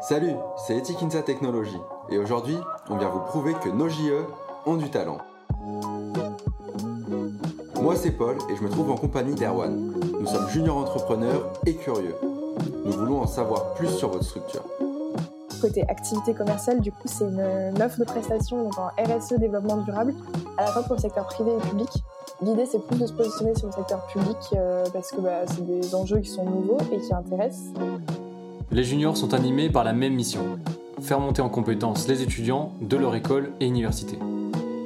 Salut, c'est Etikinsa Technologies et aujourd'hui, on vient vous prouver que nos JE ont du talent. Moi, c'est Paul et je me trouve en compagnie d'Erwan. Nous sommes juniors entrepreneurs et curieux. Nous voulons en savoir plus sur votre structure. Côté activité commerciale, du coup, c'est une, offre de prestations donc en RSE développement durable, à la fois pour le secteur privé et public. L'idée, c'est plus de se positionner sur le secteur public euh, parce que bah, c'est des enjeux qui sont nouveaux et qui intéressent. Les juniors sont animés par la même mission faire monter en compétences les étudiants de leur école et université.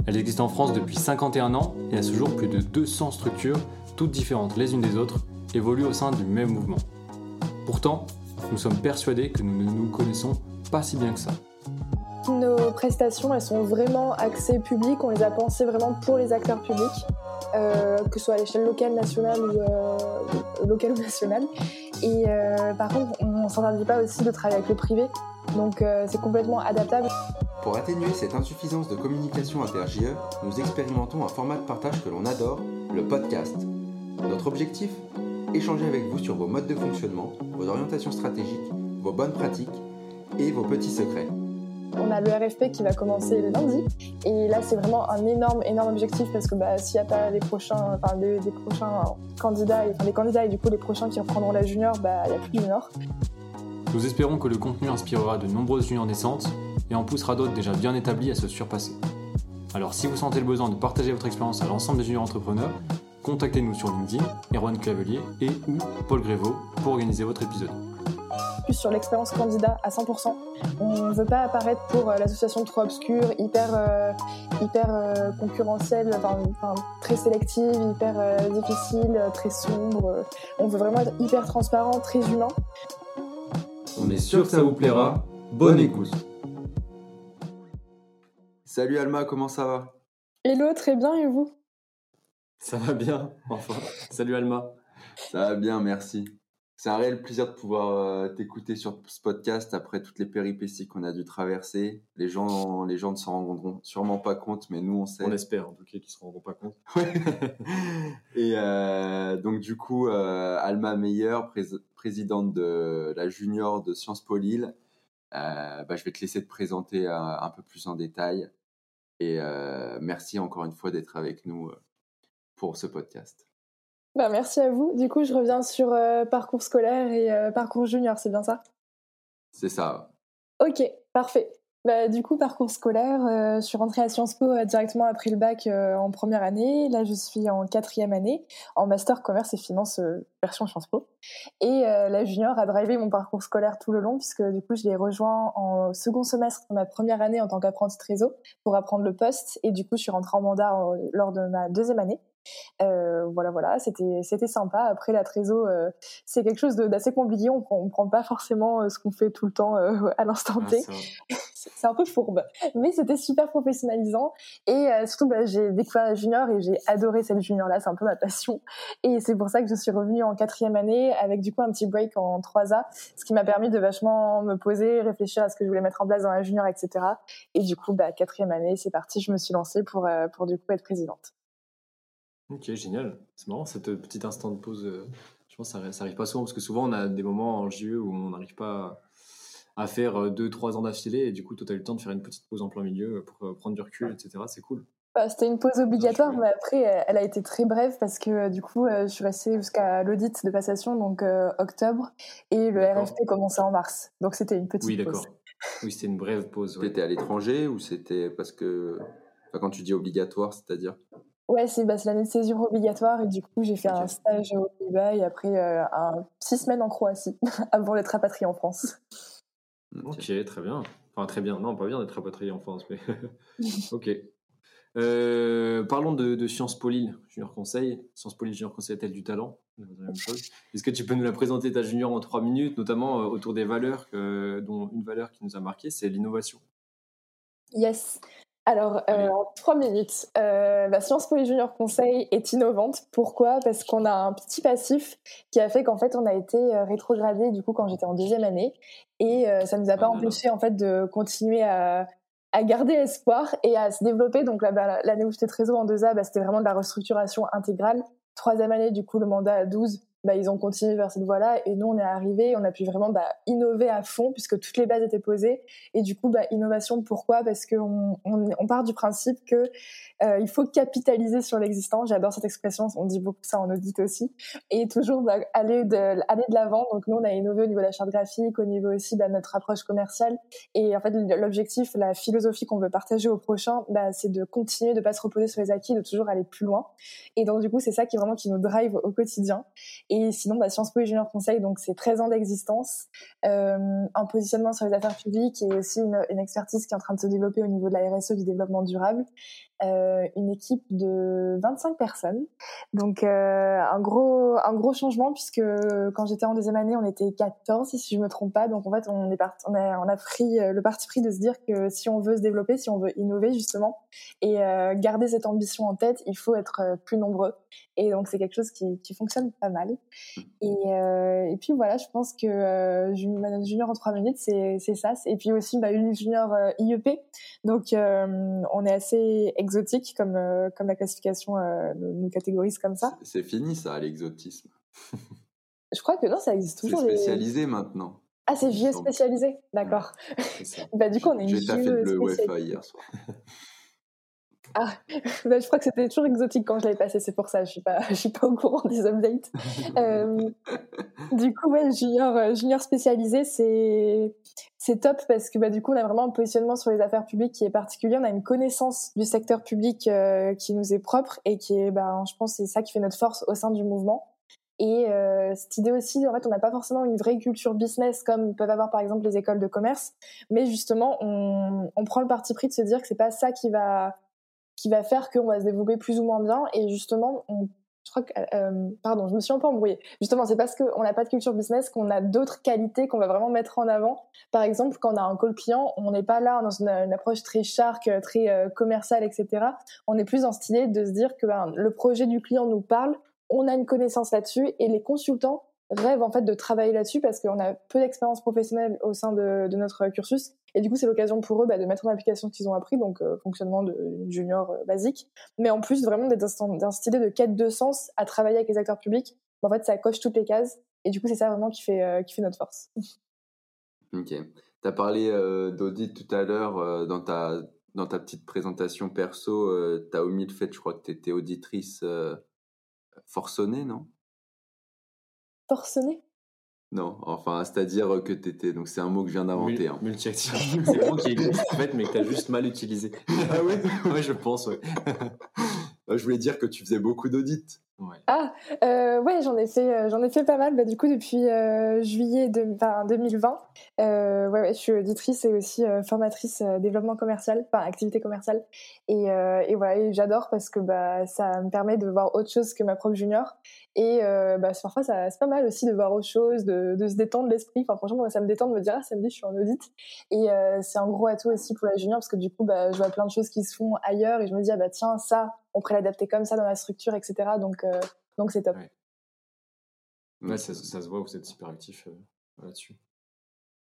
Elle existe en France depuis 51 ans et à ce jour plus de 200 structures, toutes différentes les unes des autres, évoluent au sein du même mouvement. Pourtant, nous sommes persuadés que nous ne nous connaissons pas si bien que ça. Nos prestations, elles sont vraiment axées publiques, on les a pensées vraiment pour les acteurs publics, euh, que ce soit à l'échelle locale, nationale ou euh, locale ou nationale. Et euh, par contre, s'interdit pas aussi de travailler avec le privé, donc c'est complètement adaptable. Pour atténuer cette insuffisance de communication inter-JE, nous expérimentons un format de partage que l'on adore, le podcast. Notre objectif? Échanger avec vous sur vos modes de fonctionnement, vos orientations stratégiques, vos bonnes pratiques et vos petits secrets. On a le RFP qui va commencer le lundi. Et là, c'est vraiment un énorme, énorme objectif parce que bah, s'il n'y a pas les prochains, enfin, des prochains candidats, enfin, les candidats et du coup les prochains qui reprendront la junior, bah, il n'y a plus de junior. Nous espérons que le contenu inspirera de nombreuses juniors naissantes et en poussera d'autres déjà bien établis à se surpasser. Alors si vous sentez le besoin de partager votre expérience à l'ensemble des juniors entrepreneurs, contactez-nous sur LinkedIn, Erwan Clavelier et ou Paul Grévaux pour organiser votre épisode plus sur l'expérience candidat à 100%. On ne veut pas apparaître pour euh, l'association trop obscure, hyper, euh, hyper euh, concurrentielle, très sélective, hyper difficile, très sombre. On veut vraiment être hyper transparent, très humain. On est sûr que ça vous plaira. Bonne écoute. Salut Alma, comment ça va? Hello, très bien et vous? Ça va bien, enfin. Salut Alma. Ça va bien, merci. C'est un réel plaisir de pouvoir euh, t'écouter sur ce podcast après toutes les péripéties qu'on a dû traverser. Les gens, les gens ne s'en rendront sûrement pas compte, mais nous on sait. On espère en tout cas qu'ils ne se rendront pas compte. Et euh, donc du coup, euh, Alma Meyer, présidente de la junior de Sciences Po Lille, bah, je vais te laisser te présenter un peu plus en détail. Et merci encore une fois d'être avec nous pour ce podcast. Bah, merci à vous. Du coup, je reviens sur euh, parcours scolaire et euh, parcours junior, c'est bien ça? C'est ça. Ok, parfait. Bah, du coup, parcours scolaire, euh, je suis rentrée à Sciences Po directement après le bac en première année. Là, je suis en quatrième année, en master commerce et finance version Sciences Po. Et la junior a drivé mon parcours scolaire tout le long, puisque du coup, je l'ai rejoint en second semestre de ma première année en tant qu'apprenti trésor pour apprendre le poste. Et du coup, je suis rentrée en mandat lors de ma deuxième année. Euh, voilà, voilà, c'était c'était sympa. Après la trésor, euh, c'est quelque chose d'assez compliqué. On prend, on prend pas forcément euh, ce qu'on fait tout le temps à l'instant ah, T. c'est un peu fourbe, mais c'était super professionnalisant. Et surtout, bah, j'ai découvert la junior et j'ai adoré cette junior là. C'est un peu ma passion. Et c'est pour ça que je suis revenue en quatrième année avec du coup un petit break en 3A, ce qui m'a permis de vachement me poser, réfléchir à ce que je voulais mettre en place dans la junior, etc. Et du coup, bah, quatrième année, c'est parti. Je me suis lancée pour pour du coup être présidente. Ok, génial. C'est marrant cette euh, petite instant de pause. Euh, je pense que ça, ça arrive pas souvent parce que souvent on a des moments en JE où on n'arrive pas à faire 2-3 euh, ans d'affilée et du coup toi tu as eu le temps de faire une petite pause en plein milieu pour prendre du recul, etc. C'est cool. Bah, c'était une pause obligatoire, mais après, elle a été très brève parce que du coup, je suis restée jusqu'à l'audit de passation, donc octobre, et le RFP commençait en mars. Donc c'était une petite oui, pause. Oui, d'accord. Oui, c'était une brève pause. Tu étais à l'étranger ou c'était parce que. Enfin, quand tu dis obligatoire, c'est-à-dire? Ouais, c'est bah, l'année de césure obligatoire et du coup j'ai fait un stage au Pays-Bas et après euh, un, six semaines en Croatie avant d'être rapatrié en France. Ok, très bien. Enfin très bien, non pas bien d'être rapatrié en France, mais ok. Euh, parlons de, Sciences Po Lille, Junior Conseil. Sciences Po Lille Junior Conseil a-t-elle du talent? Est-ce que tu peux nous la présenter ta junior en trois minutes, notamment euh, autour des valeurs, dont une valeur qui nous a marqué, c'est l'innovation? Yes. Alors, euh, en trois minutes, euh, bah, Sciences Po Junior Conseil est innovante. Pourquoi? Parce qu'on a un petit passif qui a fait qu'en fait, on a été euh, rétrogradé du coup quand j'étais en deuxième année, et euh, ça nous a pas ah, empêché en fait de continuer à, à, garder espoir et à se développer. Donc bah, l'année où j'étais trésor en 2A, bah, c'était vraiment de la restructuration intégrale. Troisième année, du coup, le mandat à 12, bah, ils ont continué vers cette voie-là et nous on est arrivé, on a pu vraiment bah, innover à fond puisque toutes les bases étaient posées et du coup bah, innovation pourquoi? Parce qu'on on, part du principe que euh, il faut capitaliser sur l'existant. J'adore cette expression, on dit beaucoup ça en audit aussi et toujours aller de aller de l'avant. Donc nous on a innové au niveau de la charte graphique, au niveau aussi de notre approche commerciale et en fait l'objectif, la philosophie qu'on veut partager au prochain, c'est de continuer de pas se reposer sur les acquis, de toujours aller plus loin. Et donc du coup c'est ça qui vraiment qui nous drive au quotidien. Et sinon, bah, Sciences Po et Junior Conseil, donc c'est 13 ans d'existence, euh, un positionnement sur les affaires publiques et aussi une, une, expertise qui est en train de se développer au niveau de la RSE, du développement durable. Euh, une équipe de 25 personnes. Donc euh, un gros un gros changement puisque quand j'étais en deuxième année, on était 14 si je me trompe pas. Donc en fait, on a pris euh, le parti pris de se dire que si on veut se développer, si on veut innover justement et garder cette ambition en tête, il faut être plus nombreux. Et donc c'est quelque chose qui, qui fonctionne pas mal. Et, et puis voilà, je pense que euh, junior en trois minutes, c'est c'est ça. Et puis aussi bah, une junior IEP. Donc on est assez exotique comme, euh, comme la classification euh, nous catégorise comme ça. C'est fini ça, l'exotisme. Je crois que non, ça existe toujours. C'est spécialisé maintenant. Ah, c'est vieux spécialisé, d'accord. bah, du coup, on est J'ai fait le UEFA hier soir. Ah, bah, je crois que c'était toujours exotique quand je l'avais passé, c'est pour ça, je suis pas, je suis pas au courant des updates. euh, du coup, ouais, junior, euh, junior spécialisé, c'est, c'est top parce que bah, du coup, on a vraiment un positionnement sur les affaires publiques qui est particulier. On a une connaissance du secteur public euh, qui nous est propre et qui est, bah, je pense, c'est ça qui fait notre force au sein du mouvement. Et euh, cette idée aussi, en fait, on n'a pas forcément une vraie culture business comme peuvent avoir par exemple les écoles de commerce, mais justement, on, on prend le parti pris de se dire que c'est pas ça qui va qui va faire qu'on va se développer plus ou moins bien. Et justement, on, je crois que, euh, pardon, je me suis un peu embrouillée. Justement, c'est parce qu'on n'a pas de culture business qu'on a d'autres qualités qu'on va vraiment mettre en avant. Par exemple, quand on a un call client, on n'est pas là dans une, approche très shark, très euh, commerciale, etc. On est plus dans cette idée de se dire que ben, le projet du client nous parle, on a une connaissance là-dessus et les consultants rêvent en fait de travailler là-dessus parce qu'on a peu d'expérience professionnelle au sein de, notre cursus. Et du coup c'est l'occasion pour eux bah, de mettre en application ce qu'ils ont appris donc euh, fonctionnement de junior euh, basique. Mais en plus vraiment d'être dans, de quête de sens à travailler avec les acteurs publics en fait ça coche toutes les cases. Et du coup c'est ça vraiment qui fait euh, qui fait notre force. Ok. Tu as parlé d'audit tout à l'heure dans ta dans ta petite présentation perso tu as omis le fait je crois que tu étais auditrice forcenée non? Forcené Non, enfin, c'est-à-dire que t'étais. Donc, c'est un mot que je viens d'inventer. Hein. Multi-actif. c'est un mot qui existe en fait, mais que t'as juste mal utilisé. ah oui Ouais, je pense, ouais. je voulais dire que tu faisais beaucoup d'audits. Ah, euh, ouais, j'en ai fait, euh, ai fait pas mal. Bah, du coup, depuis euh, juillet de, enfin, 2020, euh, ouais, ouais, je suis auditrice et aussi euh, formatrice développement commercial, enfin activité commerciale. Et, et voilà, j'adore parce que bah ça me permet de voir autre chose que ma propre junior. Et bah parfois, c'est pas mal aussi de voir autre chose, de, de se détendre l'esprit. Enfin, franchement, ça me détend de me dire, ah, samedi, je suis en audit. Et c'est un gros atout aussi pour la junior parce que du coup, bah, je vois plein de choses qui se font ailleurs et je me dis, ah bah tiens, ça, on pourrait l'adapter comme ça dans la structure, etc. Donc, euh, donc c'est top. Ouais, ouais ça, ça, se voit, vous êtes super actif euh, là-dessus.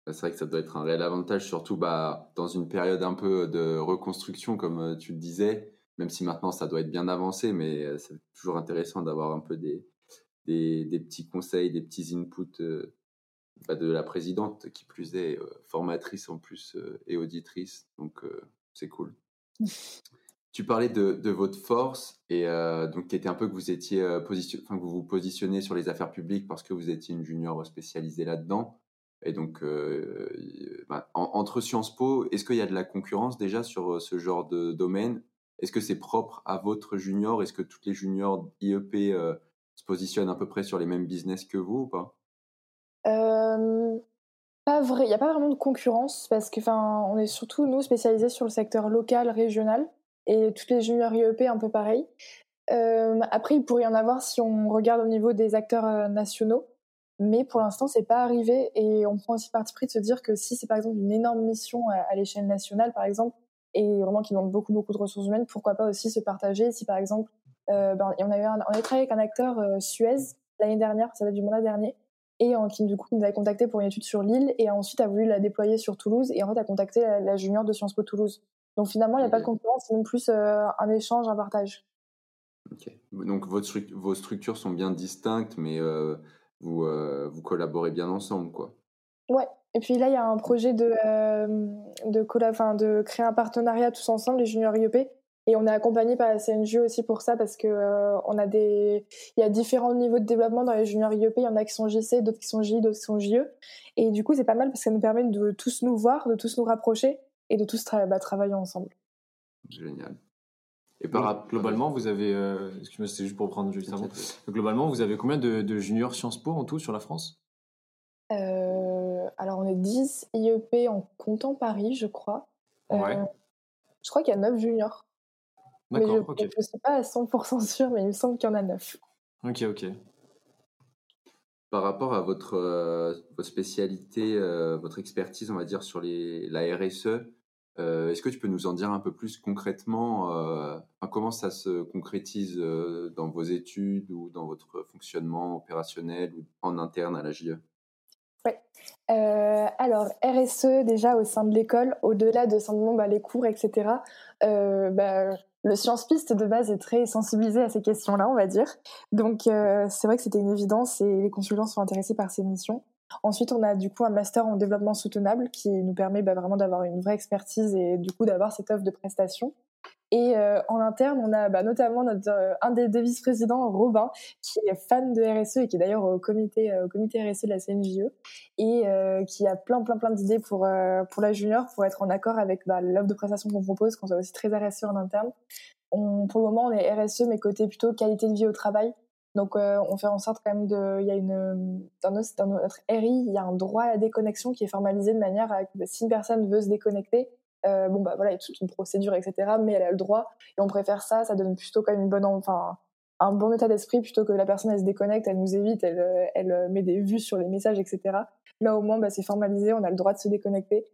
C'est vrai que ça doit être un réel avantage, surtout bah, dans une période un peu de reconstruction, comme euh, tu le disais, même si maintenant ça doit être bien avancé, mais c'est toujours intéressant d'avoir un peu des, des, des, petits conseils, des petits inputs euh, bah, de la présidente, qui plus est euh, formatrice en plus et auditrice, donc c'est cool. Tu parlais de, de, votre force et euh, donc qui était un peu que vous étiez euh, position, enfin que vous vous positionnez sur les affaires publiques parce que vous étiez une junior spécialisée là-dedans. Et donc euh, bah, en, entre Sciences Po, est-ce qu'il y a de la concurrence déjà sur ce genre de domaine? Est-ce que c'est propre à votre junior? Est-ce que toutes les juniors IEP se positionnent à peu près sur les mêmes business que vous ou pas? Pas vrai, il n'y a pas vraiment de concurrence parce que enfin on est surtout nous spécialisés sur le secteur local, régional et toutes les juniors IEP un peu pareil. Euh, après, il pourrait y en avoir si on regarde au niveau des acteurs euh, nationaux, mais pour l'instant, c'est pas arrivé et on prend aussi parti pris de se dire que si c'est par exemple une énorme mission à, à l'échelle nationale, par exemple, et vraiment qui demande beaucoup beaucoup de ressources humaines, pourquoi pas aussi se partager si par exemple, euh, ben, on a eu on a travaillé avec un acteur euh, Suez l'année dernière, ça date du mandat dernier, et qui du coup nous avait contacté pour une étude sur l'île et ensuite a voulu la déployer sur Toulouse et en fait a contacté la, la junior de Sciences Po Toulouse. Donc finalement, il n'y a okay. pas de concurrence, c'est même plus euh, un échange, un partage. Ok. Donc votre, vos structures sont bien distinctes, mais euh, vous, vous collaborez bien ensemble, quoi. Ouais. Et puis là, il y a un projet de, de, de créer un partenariat tous ensemble, les juniors IEP. Et on est accompagné par la CNJ aussi pour ça parce que on a des, il y a différents niveaux de développement dans les juniors IEP. Il y en a qui sont JC, d'autres qui sont J, d'autres qui sont JE. Et du coup, c'est pas mal parce que ça nous permet de tous nous voir, de tous nous rapprocher et de tous bah, travailler ensemble. Génial. Et par globalement, vous avez, euh, excusez-moi, c'était juste pour prendre juste avant. Globalement, vous avez combien de, juniors Sciences Po en tout sur la France? Euh, Alors, on est 10 IEP en comptant Paris, je crois. Ouais. Euh, je crois qu'il y a 9 juniors. D'accord, ok. Je ne suis pas à 100% sûr, mais il me semble qu'il y en a 9. Ok, ok. Par rapport à votre, votre spécialité, votre expertise, on va dire, sur les, la RSE, euh, est-ce que tu peux nous en dire un peu plus concrètement euh, Comment ça se concrétise euh, dans vos études ou dans votre fonctionnement opérationnel ou en interne à la JE Oui. alors, RSE, déjà au sein de l'école, au-delà de simplement bah, les cours, etc., bah, le Science Piste de base est très sensibilisé à ces questions-là, on va dire. Donc, c'est vrai que c'était une évidence et les consultants sont intéressés par ces missions. Ensuite, on a du coup un master en développement soutenable qui nous permet bah, vraiment d'avoir une vraie expertise et du coup d'avoir cette offre de prestations. Et euh, en interne, on a bah, notamment notre, euh, un des deux vice-présidents, Robin, qui est fan de RSE et qui est d'ailleurs au comité, euh, comité RSE de la CNJE et qui a plein, plein, plein d'idées pour, pour la junior pour être en accord avec bah, l'offre de prestations qu'on propose, qu'on soit aussi très RSE en interne. On, pour le moment, on est RSE, mais côté plutôt qualité de vie au travail. Donc, euh, on fait en sorte quand même de. Il y a une. Dans notre, RI, il y a un droit à la déconnexion qui est formalisé de manière à que si une personne veut se déconnecter, euh, bon, bah voilà, il y a toute une procédure, etc. Mais elle a le droit. Et on préfère ça. Ça donne plutôt quand même une bonne. Enfin, un bon état d'esprit plutôt que la personne, elle se déconnecte, elle nous évite, elle, euh, met des vues sur les messages, etc. Là, au moins, bah, c'est formalisé, on a le droit de se déconnecter.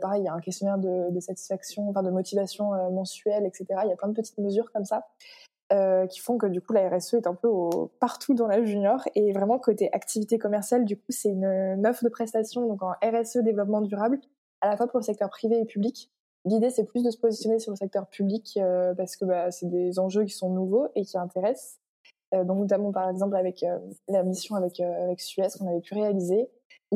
Pareil, il y a un questionnaire de, satisfaction, enfin de motivation mensuelle, etc. Il y a plein de petites mesures comme ça. Euh, qui font que du coup la RSE est un peu partout dans la junior. Et vraiment côté activité commerciale du coup c'est une, offre de prestations donc en RSE développement durable à la fois pour le secteur privé et public. L'idée c'est plus de se positionner sur le secteur public euh, parce que bah, c'est des enjeux qui sont nouveaux et qui intéressent. Euh, donc notamment par exemple avec la mission avec avec Suez qu'on avait pu réaliser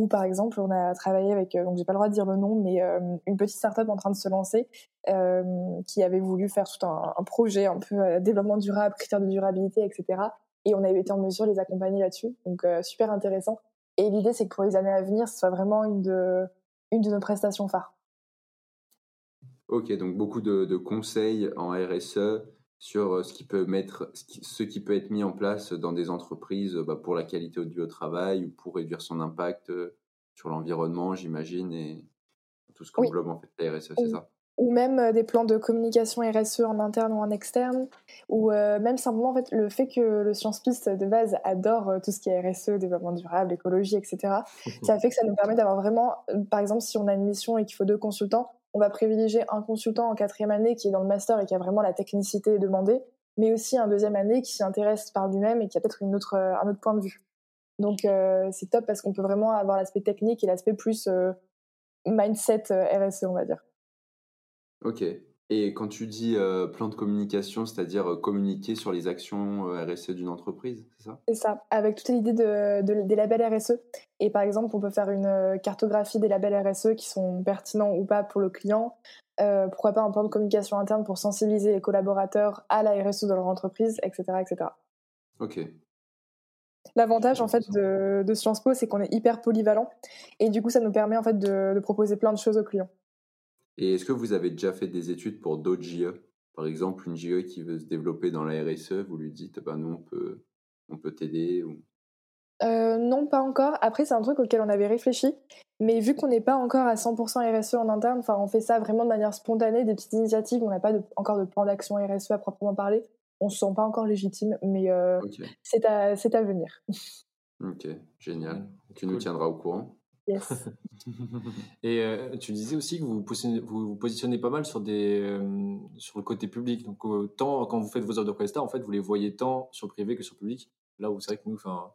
par exemple, on a travaillé avec, euh, donc j'ai pas le droit de dire le nom, mais euh, une petite start-up en train de se lancer euh, qui avait voulu faire tout un, projet un peu développement durable, critères de durabilité, etc. Et on avait été en mesure de les accompagner là-dessus. Donc super intéressant. Et l'idée, c'est que pour les années à venir, ce soit vraiment une de, une de nos prestations phares. Ok, donc beaucoup de conseils en RSE sur euh, ce qui peut mettre, ce qui, peut être mis en place dans des entreprises bah, pour la qualité du travail ou pour réduire son impact euh, sur l'environnement, j'imagine, et tout ce qu'englobe en fait la RSE, c'est ça? ou même euh, des plans de communication RSE en interne ou en externe, ou même simplement en fait le fait que le Science Piste de base adore tout ce qui est RSE, développement durable, écologie, etc. ça fait que ça nous permet d'avoir vraiment, par exemple, si on a une mission et qu'il faut deux consultants, on va privilégier un consultant en quatrième année qui est dans le master et qui a vraiment la technicité demandée, mais aussi un deuxième année qui s'y intéresse par lui-même et qui a peut-être autre, un autre point de vue. Donc euh, c'est top parce qu'on peut vraiment avoir l'aspect technique et l'aspect plus euh, mindset euh, RSE, on va dire. Ok. Et quand tu dis euh, plan de communication, c'est-à-dire euh, communiquer sur les actions euh, RSE d'une entreprise, c'est ça? C'est ça, avec toute l'idée de, des labels RSE. Et par exemple, on peut faire une cartographie des labels RSE qui sont pertinents ou pas pour le client. pourquoi pas un plan de communication interne pour sensibiliser les collaborateurs à la RSE de leur entreprise, etc. etc. Ok. L'avantage en fait de, de Sciences Po, c'est qu'on est hyper polyvalent et du coup, ça nous permet en fait de, de proposer plein de choses aux clients. Et est-ce que vous avez déjà fait des études pour d'autres JE Par exemple, une JE qui veut se développer dans la RSE, vous lui dites, bah, nous, on peut, on peut t'aider ou... Euh, non, pas encore. Après, c'est un truc auquel on avait réfléchi. Mais vu qu'on n'est pas encore à 100% RSE en interne, enfin, on fait ça vraiment de manière spontanée, des petites initiatives, on n'a pas encore de plan d'action RSE à proprement parler. On se sent pas encore légitime, mais euh, c'est à, à venir. Ok, génial. Tu nous tiendras au courant? Et euh, tu disais aussi que vous vous, positionnez pas mal sur, des, euh, sur le côté public. Donc, tant quand vous faites vos offres de prestat, en fait, vous les voyez tant sur le privé que sur le public. Là où c'est vrai que nous, enfin,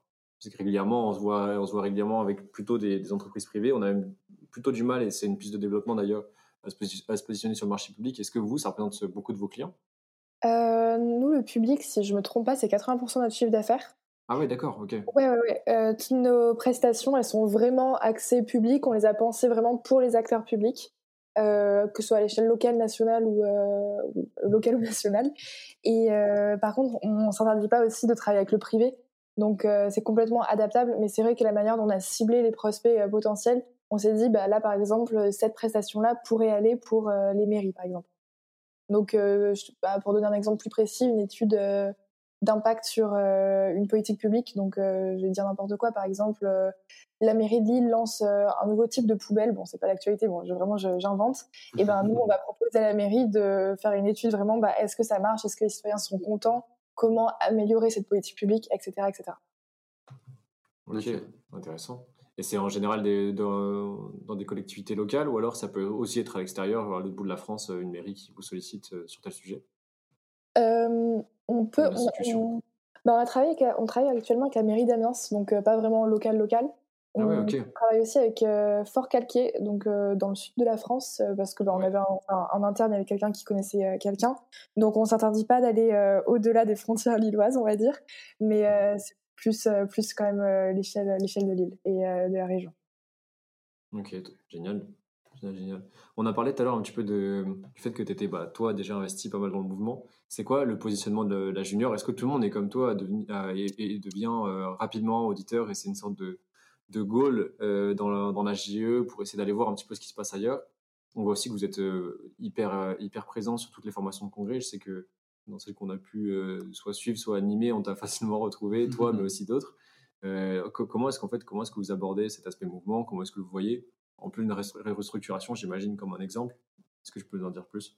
régulièrement, on se voit, on se voit régulièrement avec plutôt des, entreprises privées. On a plutôt du mal, et c'est une piste de développement d'ailleurs, à, se positionner sur le marché public. Est-ce que vous, ça représente beaucoup de vos clients? Euh, Nous, le public, si je me trompe pas, c'est 80% de notre chiffre d'affaires. Ah ouais, d'accord, ok. Ouais, ouais, ouais. Euh, toutes nos prestations, elles sont vraiment axées publiques. On les a pensées vraiment pour les acteurs publics, euh, que ce soit à l'échelle locale, nationale ou, euh, locale ou nationale. Et euh, par contre, on s'interdit pas aussi de travailler avec le privé. Donc c'est complètement adaptable. Mais c'est vrai que la manière dont on a ciblé les prospects potentiels, on s'est dit, bah, là, par exemple, cette prestation-là pourrait aller pour les mairies, par exemple. Donc, bah, pour donner un exemple plus précis, une étude d'impact sur euh, une politique publique. Donc, euh, je vais dire n'importe quoi. Par exemple, euh, la mairie de Lille lance un nouveau type de poubelle. Bon, c'est pas l'actualité. Bon, je, vraiment, j'invente. Et ben, nous, on va proposer à la mairie de faire une étude vraiment. Bah, est-ce que ça marche? Est-ce que les citoyens sont contents? Comment améliorer cette politique publique, etc., etc. Ok, intéressant. Et c'est en général des, dans, dans, des collectivités locales ou alors ça peut aussi être à l'extérieur, à l'autre bout de la France, une mairie qui vous sollicite sur tel sujet? Euh, on peut. On, bah, on, travaille on travaille actuellement avec la mairie d'Amiens, donc euh, pas vraiment local local. Ah on travaille aussi avec euh, Fort Calquier, donc dans le sud de la France, parce que bah, on avait un, interne avec quelqu'un qui connaissait quelqu'un. Donc on s'interdit pas d'aller au-delà des frontières lilloises, on va dire, mais c'est plus plus quand même l'échelle l'échelle de l'île et de la région. Ok, génial. On a parlé tout à l'heure un petit peu de, du fait que tu étais, bah, toi, déjà investi pas mal dans le mouvement. C'est quoi le positionnement de la junior? Est-ce que tout le monde est comme toi et, devient euh, rapidement auditeur et c'est une sorte de, de goal euh, dans, la, dans la JE pour essayer d'aller voir un petit peu ce qui se passe ailleurs? On voit aussi que vous êtes euh, hyper, hyper présent sur toutes les formations de congrès. Je sais que dans celles qu'on a pu soit suivre, soit animer, on t'a facilement retrouvé, toi, mais aussi d'autres. comment est-ce qu'en fait, comment est-ce que vous abordez cet aspect mouvement? Comment est-ce que vous voyez en plus une restructuration, j'imagine, comme un exemple. Est-ce que je peux en dire plus?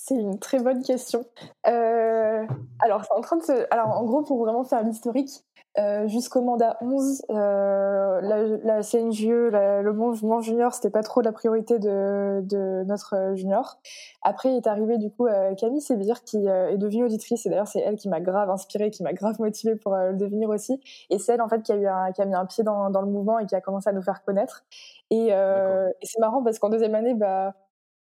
C'est une très bonne question. Euh, alors, en train de se... alors, en gros, pour vraiment faire l'historique, euh, jusqu'au mandat 11, euh, la, la, CNJE, le mouvement junior, c'était pas trop la priorité de, de notre junior. Après, est arrivé du coup Camille Sébir, qui est devenue auditrice, et d'ailleurs, c'est elle qui m'a grave inspirée, qui m'a grave motivée pour le devenir aussi. Et c'est elle, en fait, qui a, eu un, qui a mis un pied dans, dans le mouvement et qui a commencé à nous faire connaître. Et, et c'est marrant parce qu'en deuxième année, bah,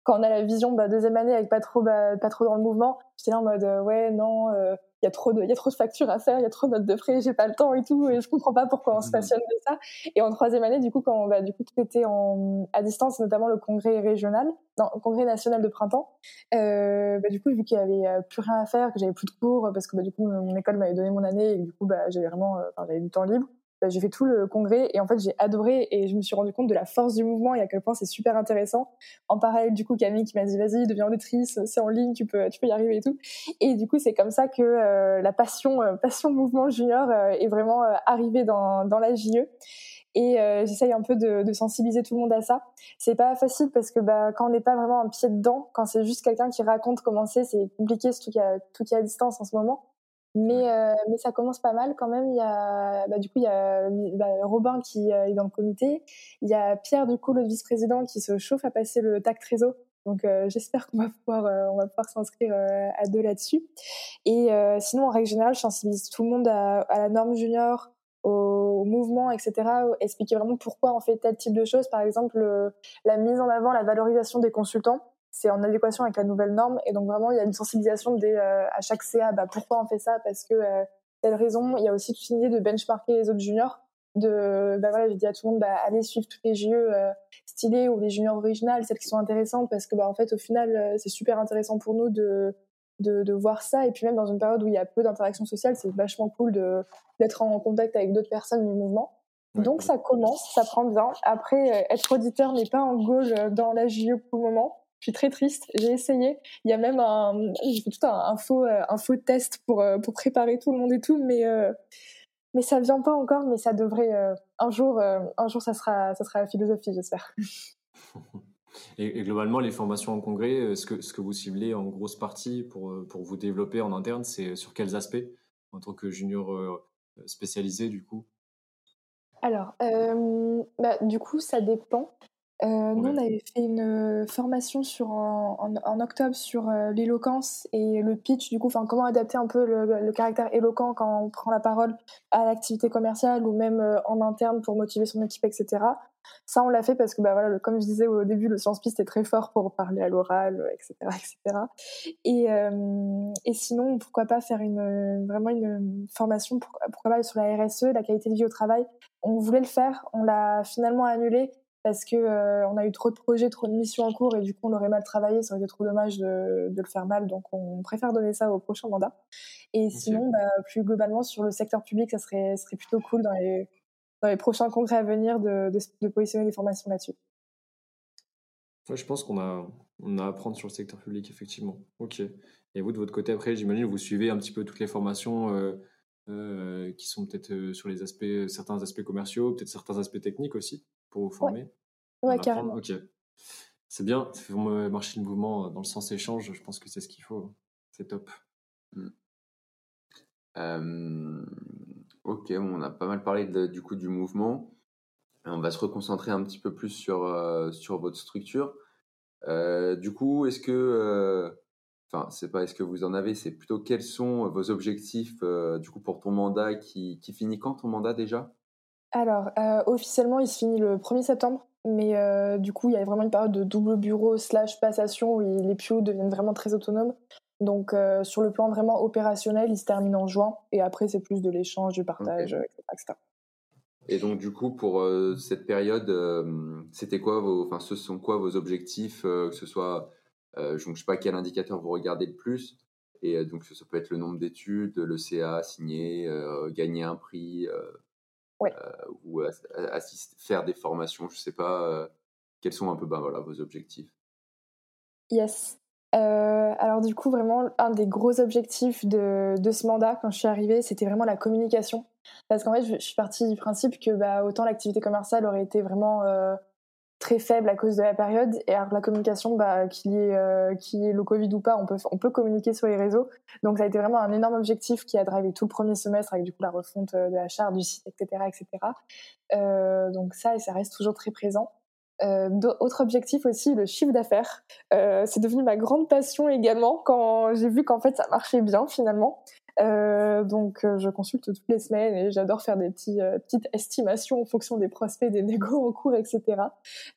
quand on a la vision bah, deuxième année avec pas trop bah, pas trop dans le mouvement j'étais là en mode euh, ouais non il euh, y a trop de il y a trop de factures à faire il y a trop de notes de frais j'ai pas le temps et tout et je comprends pas pourquoi on se passionne de ça. Et en troisième année du coup quand on, bah, du coup tout était en à distance notamment le congrès régional non le congrès national de printemps euh, bah, du coup vu qu'il y avait euh, plus rien à faire que j'avais plus de cours parce que bah, du coup mon école m'avait donné mon année et du coup bah j'avais vraiment j'avais du temps libre j'ai fait tout le congrès et en fait j'ai adoré et je me suis rendu compte de la force du mouvement et à quel point c'est super intéressant. En parallèle du coup Camille qui m'a dit vas-y deviens auditrice, c'est en ligne, tu peux tu peux y arriver et tout. Et du coup c'est comme ça que euh, la passion euh, passion mouvement junior euh, est vraiment arrivée dans dans la JE. Et j'essaye un peu de, sensibiliser tout le monde à ça. C'est pas facile parce que bah, quand on n'est pas vraiment un pied dedans, quand c'est juste quelqu'un qui raconte comment c'est, c'est compliqué, surtout qu'il y a tout qui est à distance en ce moment. Mais, euh, mais ça commence pas mal quand même. Il y a, bah, du coup, il y a bah, Robin qui euh, est dans le comité. Il y a Pierre, du coup, le vice-président, qui se chauffe à passer le TAC Trésor. Donc, euh, j'espère qu'on va pouvoir, euh, on va pouvoir s'inscrire à deux là-dessus. Et sinon, en règle générale, je sensibilise tout le monde à, à la norme junior, au, mouvement, etc. Expliquer vraiment pourquoi on fait tel type de choses. Par exemple, la mise en avant, la valorisation des consultants c'est en adéquation avec la nouvelle norme. Et donc vraiment, il y a une sensibilisation euh, à chaque CA. Bah, pourquoi on fait ça? Parce que euh, telle raison. Il y a aussi toute une idée de benchmarker les autres juniors. De, bah voilà, j'ai dit à tout le monde, bah, allez suivre toutes les JE euh, stylées ou les juniors originales, celles qui sont intéressantes, parce que bah en fait, au final, c'est super intéressant pour nous de, de, de voir ça. Et puis même dans une période où il y a peu d'interactions sociales, c'est vachement cool de d'être en contact avec d'autres personnes du mouvement. Donc ça commence, ça prend bien. Après, être auditeur n'est pas en goal dans la JE pour le moment. Je suis très triste. J'ai essayé. Il y a même un, j'ai fait tout un, faux, euh, un faux test pour, euh, pour préparer tout le monde et tout, mais, euh, mais ça vient pas encore, mais ça devrait, un jour, un jour, ça sera, ça sera la philosophie, j'espère. Et, globalement, les formations en congrès, ce que, ce que vous ciblez en grosse partie pour, pour vous développer en interne, c'est sur quels aspects en tant que junior spécialisé du coup? Alors, bah, du coup, ça dépend. Euh, Nous, on avait fait une formation sur, en, en, octobre sur l'éloquence et le pitch, du coup, enfin, comment adapter un peu le, le, caractère éloquent quand on prend la parole à l'activité commerciale ou même en interne pour motiver son équipe, etc. Ça, on l'a fait parce que, bah, voilà, comme je disais au début, le Sciences Piste est très fort pour parler à l'oral, etc., etc. Et, euh, et sinon, pourquoi pas faire une, vraiment une formation, pourquoi, pas sur la RSE, la qualité de vie au travail. On voulait le faire, on l'a finalement annulé parce que euh, on a eu trop de projets, trop de missions en cours et du coup on aurait mal travaillé, ça aurait été trop dommage de, de le faire mal, donc on préfère donner ça au prochain mandat. Et sinon, bah, plus globalement sur le secteur public, ça serait, serait plutôt cool dans les dans les prochains congrès à venir de, de, positionner des formations là-dessus. Ouais, je pense qu'on a, on a à apprendre sur le secteur public, effectivement. Ok. Et vous, de votre côté, après, j'imagine, vous suivez un petit peu toutes les formations euh, euh, qui sont peut-être sur les aspects, certains aspects commerciaux, peut-être certains aspects techniques aussi, pour vous former. Ouais, carrément. Ok. C'est bien, ça fait marcher le mouvement dans le sens échange, je pense que c'est ce qu'il faut. C'est top. Mm. Ok, on a pas mal parlé du coup du mouvement. On va se reconcentrer un petit peu plus sur, euh, sur votre structure. Euh, du coup, est-ce que, euh, enfin, c'est pas est-ce que vous en avez, c'est plutôt quels sont vos objectifs du coup pour ton mandat qui, qui finit quand ton mandat déjà? Alors, officiellement, il se finit le 1er septembre, mais du coup, il y a vraiment une période de double bureau slash passation où les PIO deviennent vraiment très autonomes. Donc, euh, sur le plan vraiment opérationnel, il se termine en juin. Et après, c'est plus de l'échange, du partage, etc., Et donc, du coup, pour euh, cette période, euh, c'était quoi vos, enfin, ce sont quoi vos objectifs, que ce soit, je ne sais pas quel indicateur vous regardez le plus, et donc ça peut être le nombre d'études, le CA signé, gagner un prix, ou faire des formations, je ne sais pas, quels sont un peu, ben voilà, vos objectifs? Yes. Euh, alors du coup, vraiment, un des gros objectifs de, de ce mandat, quand je suis arrivée, c'était vraiment la communication. Parce qu'en fait, je, suis partie du principe que bah, autant l'activité commerciale aurait été vraiment euh, très faible à cause de la période, et alors la communication, qu'il y, ait, euh, le Covid ou pas, on peut, on peut communiquer sur les réseaux. Donc ça a été vraiment un énorme objectif qui a drivé tout le premier semestre avec du coup la refonte de la charte, du site, etc. etc. donc ça, et ça reste toujours très présent. Euh, autre objectif aussi, le chiffre d'affaires. Euh, c'est devenu ma grande passion également quand j'ai vu qu'en fait ça marchait bien finalement. Euh, donc euh, je consulte toutes les semaines et j'adore faire des euh, petites estimations en fonction des prospects, des négos en cours, etc.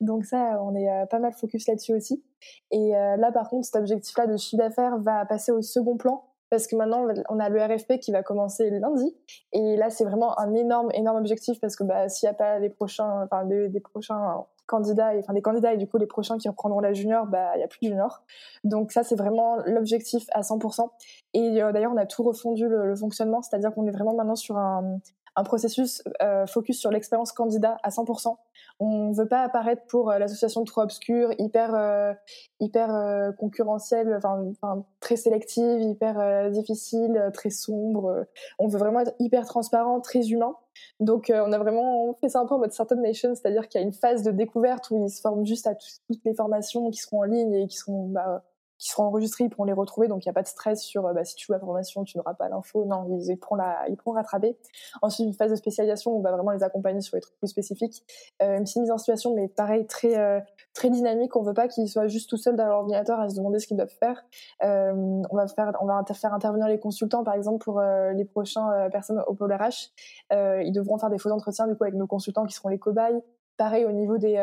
Donc ça, on est pas mal focus là-dessus aussi. Et là par contre, cet objectif-là de chiffre d'affaires va passer au second plan parce que maintenant on a le RFP qui va commencer lundi et là c'est vraiment un énorme énorme objectif parce que bah, s'il n'y a pas les prochains des prochains candidats, et, enfin des candidats et du coup les prochains qui reprendront la junior, bah il y a plus de junior. Donc ça c'est vraiment l'objectif à 100%. Et euh, d'ailleurs on a tout refondu le, fonctionnement, c'est-à-dire qu'on est vraiment maintenant sur un, un processus euh, focus sur l'expérience candidat à 100%. On ne veut pas apparaître pour euh, l'association trop obscure, hyper euh, hyper concurrentielle, enfin très sélective, hyper difficile, très sombre. On veut vraiment être hyper transparent, très humain. Donc on a vraiment fait ça un peu en mode Startup Nation, c'est-à-dire qu'il y a une phase de découverte où ils se forment juste à toutes les formations qui seront en ligne et qui seront bah, qui seront enregistrés, ils pourront les retrouver, donc il n'y a pas de stress sur euh, bah, si tu joues la formation, tu n'auras pas l'info. Non, ils, pourront la, ils pourront rattraper. Ensuite, une phase de spécialisation, on va vraiment les accompagner sur les trucs plus spécifiques. Euh, une petite mise en situation, mais pareil, très euh, très dynamique. On veut pas qu'ils soient juste tout seuls dans l'ordinateur à se demander ce qu'ils doivent faire. On va faire, on va faire intervenir les consultants, par exemple, pour les prochains personnes au pôle RH. ils devront faire des faux entretiens du coup avec nos consultants qui seront les cobayes. Pareil au niveau des,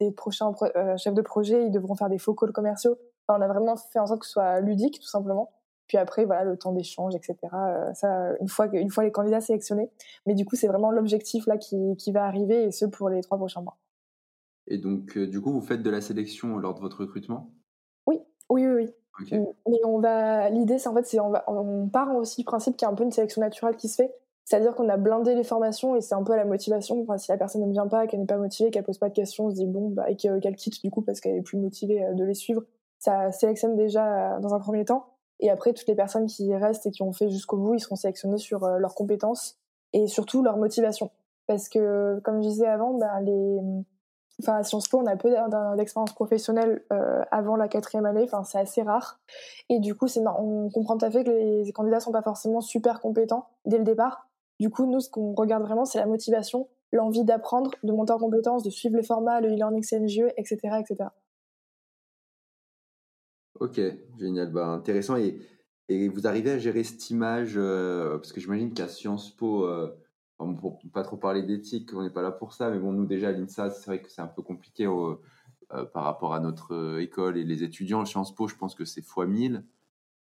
des prochains chefs de projet, ils devront faire des faux calls commerciaux on a vraiment fait en sorte que ce soit ludique, tout simplement. Puis après, voilà, le temps d'échange, etc. Euh, ça, une fois, une fois les candidats sélectionnés. Mais du coup, c'est vraiment l'objectif là qui, qui, va arriver, et ce pour les trois prochains mois. Et donc, euh, du coup, vous faites de la sélection lors de votre recrutement? Oui, oui, oui, oui. Mais on va, l'idée, c'est en fait, c'est on, va, on part aussi du principe qu'il y a un peu une sélection naturelle qui se fait. C'est-à-dire qu'on a blindé les formations et c'est un peu à la motivation. Enfin, si la personne ne vient pas, qu'elle n'est pas motivée, qu'elle pose pas de questions, on se dit bon, bah, et qu'elle quitte du coup parce qu'elle est plus motivée euh, de les suivre ça sélectionne déjà euh, dans un premier temps. Et après, toutes les personnes qui restent et qui ont fait jusqu'au bout, ils seront sélectionnés sur euh, leurs compétences et surtout leur motivation. Parce que, comme je disais avant, ben, les... enfin, à Sciences Po, on a peu d'expérience professionnelle euh, avant la quatrième année. Enfin, c'est assez rare. Et du coup, on comprend tout à fait que les candidats sont pas forcément super compétents dès le départ. Du coup, nous, ce qu'on regarde vraiment, c'est la motivation l'envie d'apprendre, de monter en compétences, de suivre le format, le e-learning CNGE, etc., etc. Ok, génial, bah, intéressant. Et, vous arrivez à gérer cette image, euh, parce que j'imagine qu'à Sciences Po, euh, pour pas trop parler d'éthique, on n'est pas là pour ça, mais bon, nous déjà à l'INSA, c'est vrai que c'est un peu compliqué euh, par rapport à notre école et les étudiants. Sciences Po, je pense que c'est x 1000.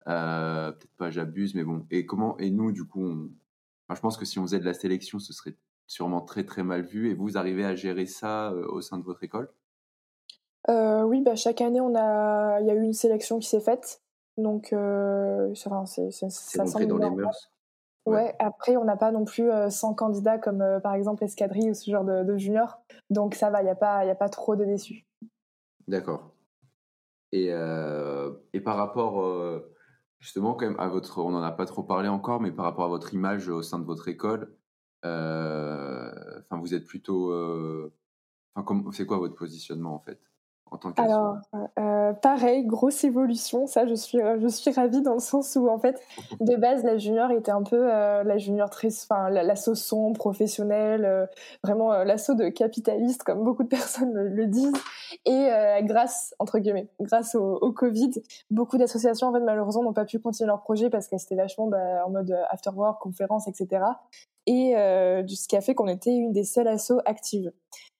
Peut-être pas, j'abuse, mais bon. Et comment Et nous, du coup, je pense que si on faisait de la sélection, ce serait sûrement très très mal vu. Et vous arrivez à gérer ça au sein de votre école? Euh, oui, bah, chaque année, on a, il y a eu une sélection qui s'est faite. Donc, euh, ça, c'est, ça semble dans les mœurs. Ouais. après, on n'a pas non plus 100 euh, candidats comme par exemple Escadrille ou ce genre de, de junior. Donc, ça va, il n'y a, pas, y a pas trop de déçus. D'accord. Et, et par rapport, justement, quand même, à votre. On n'en a pas trop parlé encore, mais par rapport à votre image au sein de votre école, enfin, vous êtes plutôt. Enfin, c'est quoi votre positionnement en fait? Alors, euh, pareil, grosse évolution. Ça, je suis, euh, je suis ravie dans le sens où, en fait, de base, la junior était un peu euh, la junior très, enfin, l'assaut sombre, professionnelle, vraiment l'assaut de capitaliste, comme beaucoup de personnes le, disent. Et grâce, entre guillemets, grâce au, Covid, beaucoup d'associations, en fait, malheureusement, n'ont pas pu continuer leur projet parce qu'elles étaient vachement bah, en mode after work, conférences, etc. Et ce qui a fait qu'on était une des seules assos actives.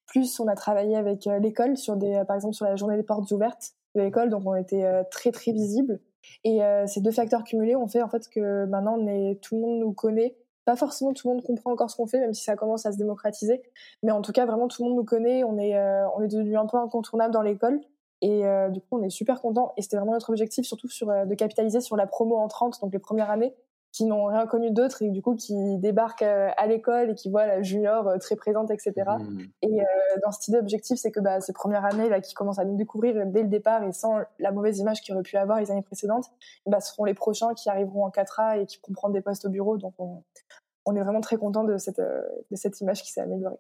Plus, on a travaillé avec euh, l'école sur des, euh, par exemple, sur la journée des portes ouvertes de l'école, donc on était euh, très très visibles. Et ces deux facteurs cumulés ont fait en fait que maintenant on est, tout le monde nous connaît. Pas forcément tout le monde comprend encore ce qu'on fait, même si ça commence à se démocratiser. Mais en tout cas, vraiment tout le monde nous connaît. On est, on est devenu un peu incontournable dans l'école. Et du coup, on est super content. Et c'était vraiment notre objectif, surtout sur, de capitaliser sur la promo entrante, donc les premières années, qui n'ont rien connu d'autre et du coup qui débarquent euh, à l'école et qui voient la junior euh, très présente, etc. Mmh. Et euh, dans cette idée, l'objectif, c'est que bah, ces premières années là, qui commencent à nous découvrir dès le départ et sans la mauvaise image qu'ils auraient pu avoir les années précédentes, bah, seront les prochains qui arriveront en 4A et qui pourront prendre des postes au bureau. Donc on, on est vraiment très content de cette, de cette image qui s'est améliorée.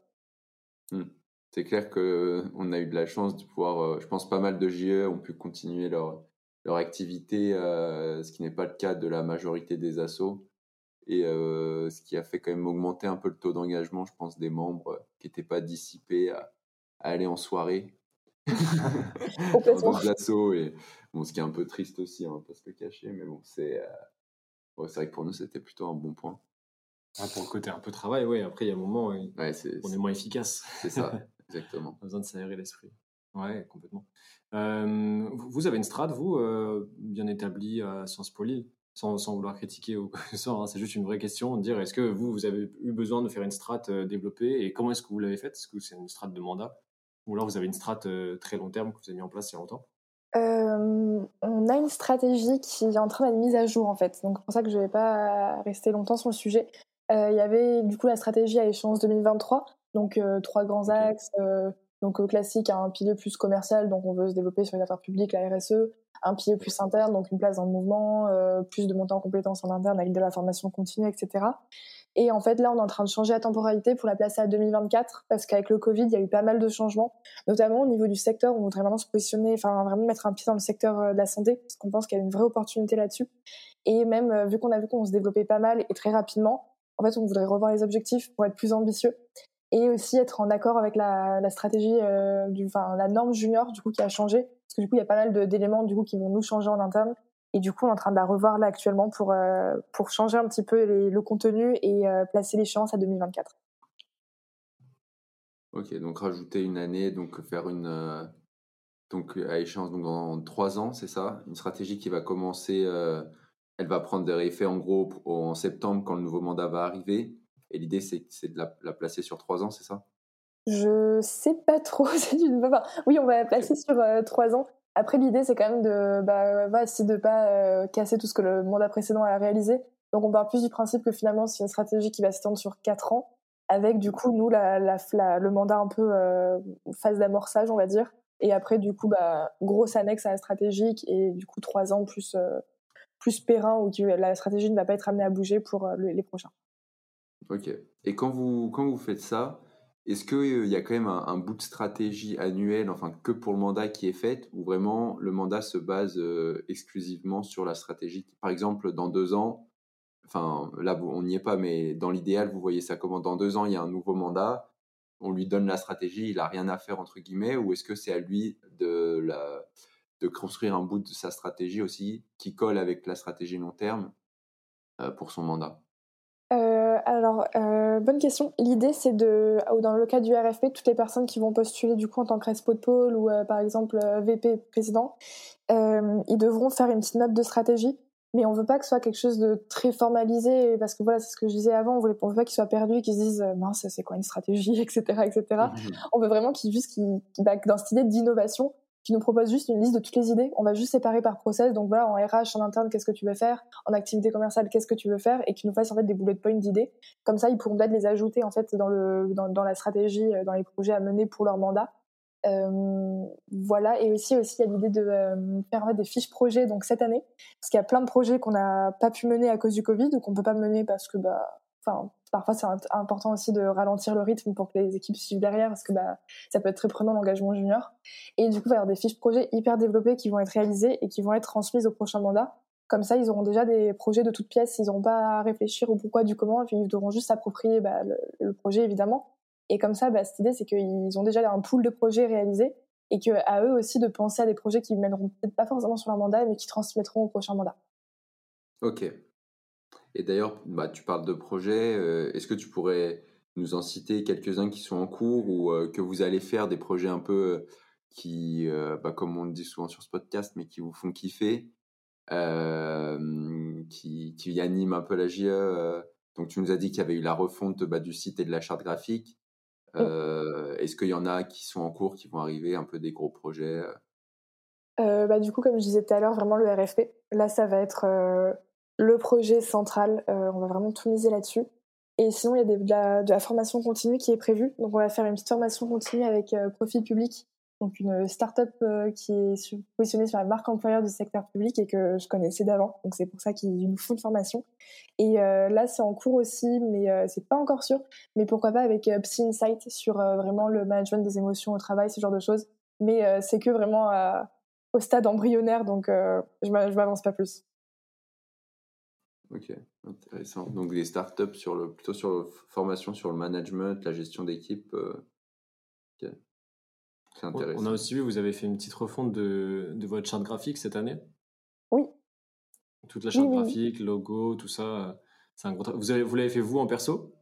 Mmh. C'est clair qu'on a eu de la chance de pouvoir, je pense, pas mal de GE ont pu continuer leur, leur activité, euh, ce qui n'est pas le cas de la majorité des assos. Et euh, ce qui a fait quand même augmenter un peu le taux d'engagement, je pense, des membres qui n'étaient pas dissipés à, aller en soirée. Complètement. et bon, ce qui est un peu triste aussi, hein, pas se le cacher, mais bon, c'est euh, c'est vrai que pour nous, c'était plutôt un bon point. Ah, pour le côté un peu travail, oui, après, il y a un moment où on est moins efficace. C'est ça, exactement. On a besoin de s'aérer l'esprit. Ouais, complètement. Euh, vous avez une strate, vous, euh, bien établie à Sciences Po sans, sans, vouloir critiquer ou quoi que ce soit, hein, c'est juste une vraie question de dire est-ce que vous, vous avez eu besoin de faire une strate développée et comment est-ce que vous l'avez faite? Est-ce que c'est une strate de mandat? Ou alors vous avez une strate très long terme que vous avez mis en place il y a longtemps? On a une stratégie qui est en train d'être mise à jour en fait, donc c'est pour ça que je ne vais pas rester longtemps sur le sujet. Il y avait du coup la stratégie à échéance 2023, donc trois grands axes, donc classique, un pilier plus commercial, donc on veut se développer sur les affaires publiques, la RSE, un pilier plus interne, donc une place dans le mouvement, euh, plus de montée en compétences en interne avec de la formation continue, etc. Et en fait, là, on est en train de changer la temporalité pour la placer à 2024, parce qu'avec le Covid, il y a eu pas mal de changements, notamment au niveau du secteur. On voudrait vraiment se positionner, enfin vraiment mettre un pied dans le secteur euh, de la santé, parce qu'on pense qu'il y a une vraie opportunité là-dessus. Et même, euh, vu qu'on a vu qu'on se développait pas mal et très rapidement, en fait, on voudrait revoir les objectifs pour être plus ambitieux et aussi être en accord avec la, stratégie euh, enfin la norme junior du coup qui a changé. Parce que du coup il y a pas mal d'éléments du coup qui vont nous changer en interne. Et du coup on est en train de la revoir là actuellement pour euh, pour changer un petit peu le contenu et euh, placer l'échéance à 2024. Ok donc rajouter une année donc faire une donc à échéance donc dans trois ans c'est ça? Une stratégie qui va commencer elle va prendre des effets en gros en septembre quand le nouveau mandat va arriver et l'idée, c'est de la, placer sur trois ans, c'est ça? Je sais pas trop. Une... oui, on va la placer sur euh, trois ans. Après, l'idée, c'est quand même de, bah, bah, de pas euh, casser tout ce que le mandat précédent a réalisé. Donc, on part plus du principe que finalement, c'est une stratégie qui va s'étendre sur quatre ans, avec du coup, nous, la, le mandat un peu euh, phase d'amorçage, on va dire. Et après, du coup, bah, grosse annexe à la stratégique et du coup, trois ans plus, plus périn où la stratégie ne va pas être amenée à bouger pour les prochains. Ok. Et quand vous, quand vous faites ça, est-ce qu'il euh, y a quand même un, bout de stratégie annuelle, enfin que pour le mandat qui est fait, ou vraiment le mandat se base euh, exclusivement sur la stratégie Par exemple, dans deux ans, enfin là on n'y est pas, mais dans l'idéal, vous voyez ça comment? Dans deux ans, il y a un nouveau mandat. on lui donne la stratégie, il a rien à faire entre guillemets, ou est-ce que c'est à lui de, de construire un bout de sa stratégie aussi qui colle avec la stratégie long terme pour son mandat? Alors, bonne question. L'idée, c'est de, dans le cas du RFP, toutes les personnes qui vont postuler du coup en tant que respo de pôle ou par exemple VP président, ils devront faire une petite note de stratégie. Mais on veut pas que ce soit quelque chose de très formalisé parce que voilà c'est ce que je disais avant on, voulait, veut pas qu'ils soient perdus et qu'ils se disent mince c'est quoi une stratégie etc etc mmh on veut vraiment qu'ils juste qu'ils bah, dans cette idée d'innovation qui nous propose juste une liste de toutes les idées. On va juste séparer par process. Donc voilà en RH en interne qu'est-ce que tu veux faire? En activité commerciale qu'est-ce que tu veux faire? Et qu'ils nous fassent en fait des bullet points d'idées. Comme ça ils pourront peut-être les ajouter en fait dans la stratégie euh, dans les projets à mener pour leur mandat. Euh, voilà, et aussi, aussi il y a l'idée de euh, faire des fiches projets donc cette année, parce qu'il y a plein de projets qu'on n'a pas pu mener à cause du Covid qu'on peut pas mener parce que bah, enfin, parfois c'est important aussi de ralentir le rythme pour que les équipes suivent derrière, parce que bah, ça peut être très prenant l'engagement junior. Et du coup, il va y avoir des fiches projets hyper développées qui vont être réalisées et qui vont être transmises au prochain mandat. Comme ça, ils auront déjà des projets de toutes pièces, ils n'auront pas à réfléchir au pourquoi, du comment, et puis ils devront juste s'approprier bah, le projet évidemment et comme ça, bah, cette idée, c'est qu'ils ont déjà un pool de projets réalisés et qu'à eux aussi de penser à des projets qui mèneront peut-être pas forcément sur leur mandat, mais qui transmettront au prochain mandat. Ok. Et d'ailleurs, bah, tu parles de projets. Euh, est-ce que tu pourrais nous en citer quelques-uns qui sont en cours ou euh, que vous allez faire des projets un peu euh, qui, bah, comme on le dit souvent sur ce podcast, mais qui vous font kiffer, qui, qui animent un peu la JE Donc, tu nous as dit qu'il y avait eu la refonte bah, du site et de la charte graphique. Euh, est-ce qu'il y en a qui sont en cours, qui vont arriver, un peu des gros projets euh? Bah, Du coup, comme je disais tout à l'heure, vraiment le RFP. Là, ça va être le projet central. on va vraiment tout miser là-dessus. Et sinon, il y a de, la, formation continue qui est prévue. Donc, on va faire une petite formation continue avec Profil Public donc une start-up euh, qui est positionnée sur la marque employeur du secteur public et que je connaissais d'avant. Donc c'est pour ça qu'ils nous font une formation. Et euh, là c'est en cours aussi, mais euh, c'est pas encore sûr. Mais pourquoi pas avec Psy Insight sur vraiment le management des émotions au travail, ce genre de choses. Mais c'est que vraiment au stade embryonnaire, donc je m'avance pas plus. Ok, intéressant. Donc des startups sur le plutôt sur la formation sur le management, la gestion d'équipe. On a aussi vu, vous avez fait une petite refonte de, de votre charte graphique cette année? Oui. Toute la charte graphique, logo, tout ça. Un gros vous l'avez fait vous en perso?